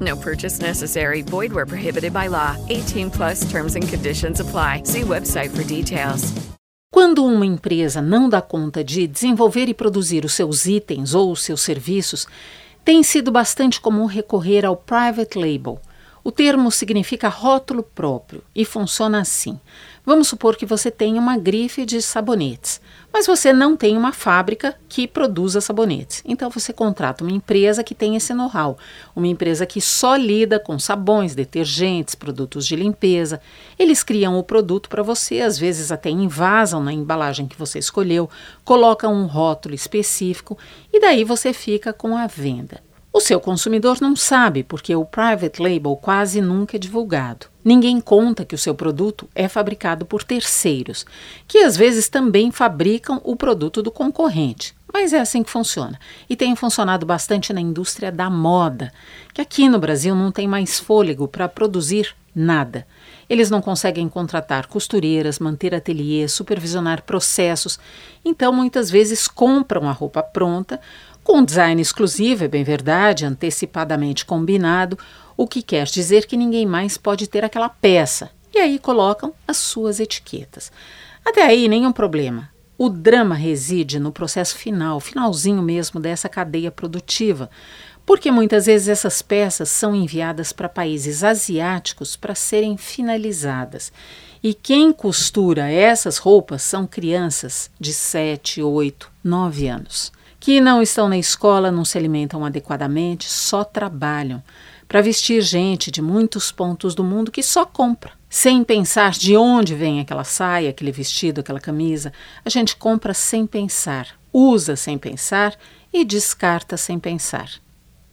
No purchase necessary. Void where prohibited by law. 18 plus terms and conditions apply. See website for details. Quando uma empresa não dá conta de desenvolver e produzir os seus itens ou os seus serviços, tem sido bastante comum recorrer ao private label. O termo significa rótulo próprio e funciona assim. Vamos supor que você tenha uma grife de sabonetes, mas você não tem uma fábrica que produza sabonetes. Então você contrata uma empresa que tem esse know-how, uma empresa que só lida com sabões, detergentes, produtos de limpeza. Eles criam o produto para você, às vezes até invasam na embalagem que você escolheu, colocam um rótulo específico e daí você fica com a venda. O seu consumidor não sabe porque o private label quase nunca é divulgado. Ninguém conta que o seu produto é fabricado por terceiros, que às vezes também fabricam o produto do concorrente. Mas é assim que funciona. E tem funcionado bastante na indústria da moda, que aqui no Brasil não tem mais fôlego para produzir nada. Eles não conseguem contratar costureiras, manter ateliês, supervisionar processos, então muitas vezes compram a roupa pronta com design exclusivo, é bem verdade, antecipadamente combinado, o que quer dizer que ninguém mais pode ter aquela peça. E aí colocam as suas etiquetas. Até aí, nenhum problema. O drama reside no processo final, finalzinho mesmo dessa cadeia produtiva, porque muitas vezes essas peças são enviadas para países asiáticos para serem finalizadas. E quem costura essas roupas são crianças de 7, 8, 9 anos que não estão na escola, não se alimentam adequadamente, só trabalham para vestir gente de muitos pontos do mundo que só compra, sem pensar de onde vem aquela saia, aquele vestido, aquela camisa. A gente compra sem pensar, usa sem pensar e descarta sem pensar.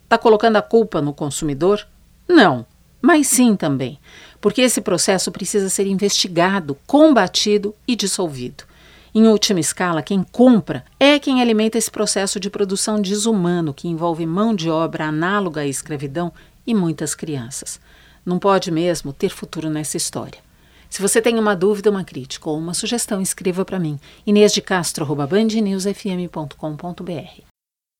Está colocando a culpa no consumidor? Não, mas sim também, porque esse processo precisa ser investigado, combatido e dissolvido. Em última escala, quem compra é quem alimenta esse processo de produção desumano que envolve mão de obra análoga à escravidão e muitas crianças. Não pode mesmo ter futuro nessa história. Se você tem uma dúvida, uma crítica ou uma sugestão, escreva para mim. Inês de Castro@bandnewsfm.com.br.